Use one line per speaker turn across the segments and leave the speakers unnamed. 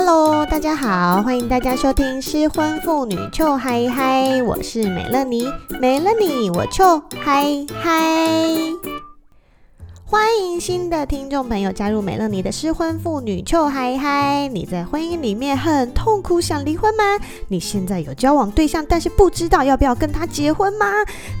Hello，大家好，欢迎大家收听失婚妇女臭嗨嗨，我是美乐妮，没了你我臭嗨嗨。欢迎新的听众朋友加入美乐妮的失婚妇女臭嗨嗨。你在婚姻里面很痛苦，想离婚吗？你现在有交往对象，但是不知道要不要跟他结婚吗？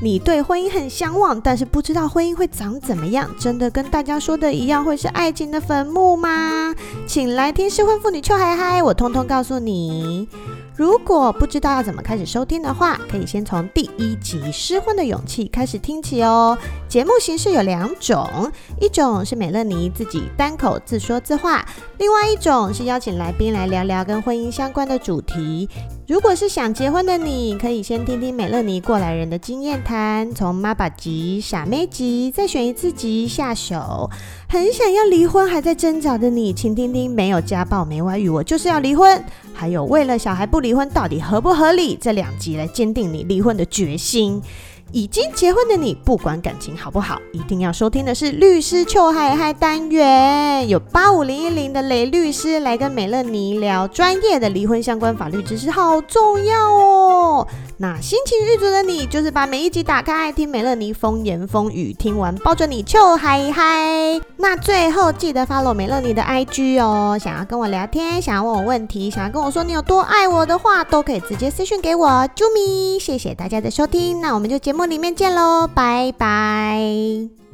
你对婚姻很向往，但是不知道婚姻会长怎么样？真的跟大家说的一样，会是爱情的坟墓吗？请来听失婚妇女秋海嗨我通通告诉你。如果不知道要怎么开始收听的话，可以先从第一集《失婚的勇气》开始听起哦。节目形式有两种，一种是美乐妮自己单口自说自话，另外一种是邀请来宾来聊聊跟婚姻相关的主题。如果是想结婚的你，可以先听听美乐尼过来人的经验谈，从妈爸级、傻妹级，再选一次级下手。很想要离婚还在挣扎的你，请听听没有家暴、没外遇，我就是要离婚。还有为了小孩不离婚到底合不合理？这两集来坚定你离婚的决心。已经结婚的你，不管感情好不好，一定要收听的是律师邱海海单元，有八五零一零的雷律师来跟美乐妮聊专业的离婚相关法律知识，好重要哦。那心情郁卒的你，就是把每一集打开，听美乐妮风言风语，听完抱着你就嗨嗨。那最后记得 follow 美乐妮的 IG 哦，想要跟我聊天，想要问我问题，想要跟我说你有多爱我的话，都可以直接私讯给我，啾咪，谢谢大家的收听，那我们就节目里面见喽，拜拜。